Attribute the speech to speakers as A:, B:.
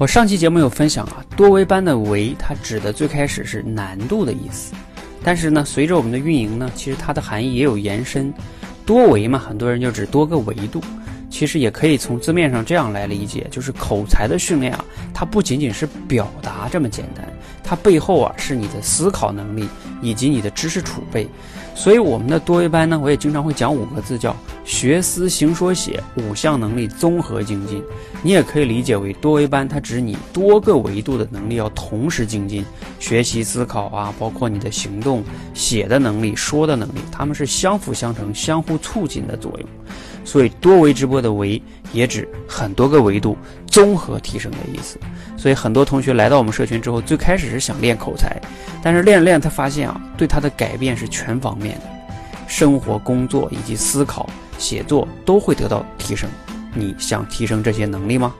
A: 我上期节目有分享啊，多维班的“维”它指的最开始是难度的意思，但是呢，随着我们的运营呢，其实它的含义也有延伸。多维嘛，很多人就指多个维度，其实也可以从字面上这样来理解，就是口才的训练啊，它不仅仅是表达这么简单，它背后啊是你的思考能力以及你的知识储备。所以我们的多维班呢，我也经常会讲五个字，叫学思行说写五项能力综合精进。你也可以理解为多维班，它指你多个维度的能力要同时精进，学习思考啊，包括你的行动、写的能力、说的能力，他们是相辅相成、相互促进的作用。所以多维直播的维也指很多个维度综合提升的意思。所以很多同学来到我们社群之后，最开始是想练口才。但是练着练，他发现啊，对他的改变是全方面的，生活、工作以及思考、写作都会得到提升。你想提升这些能力吗？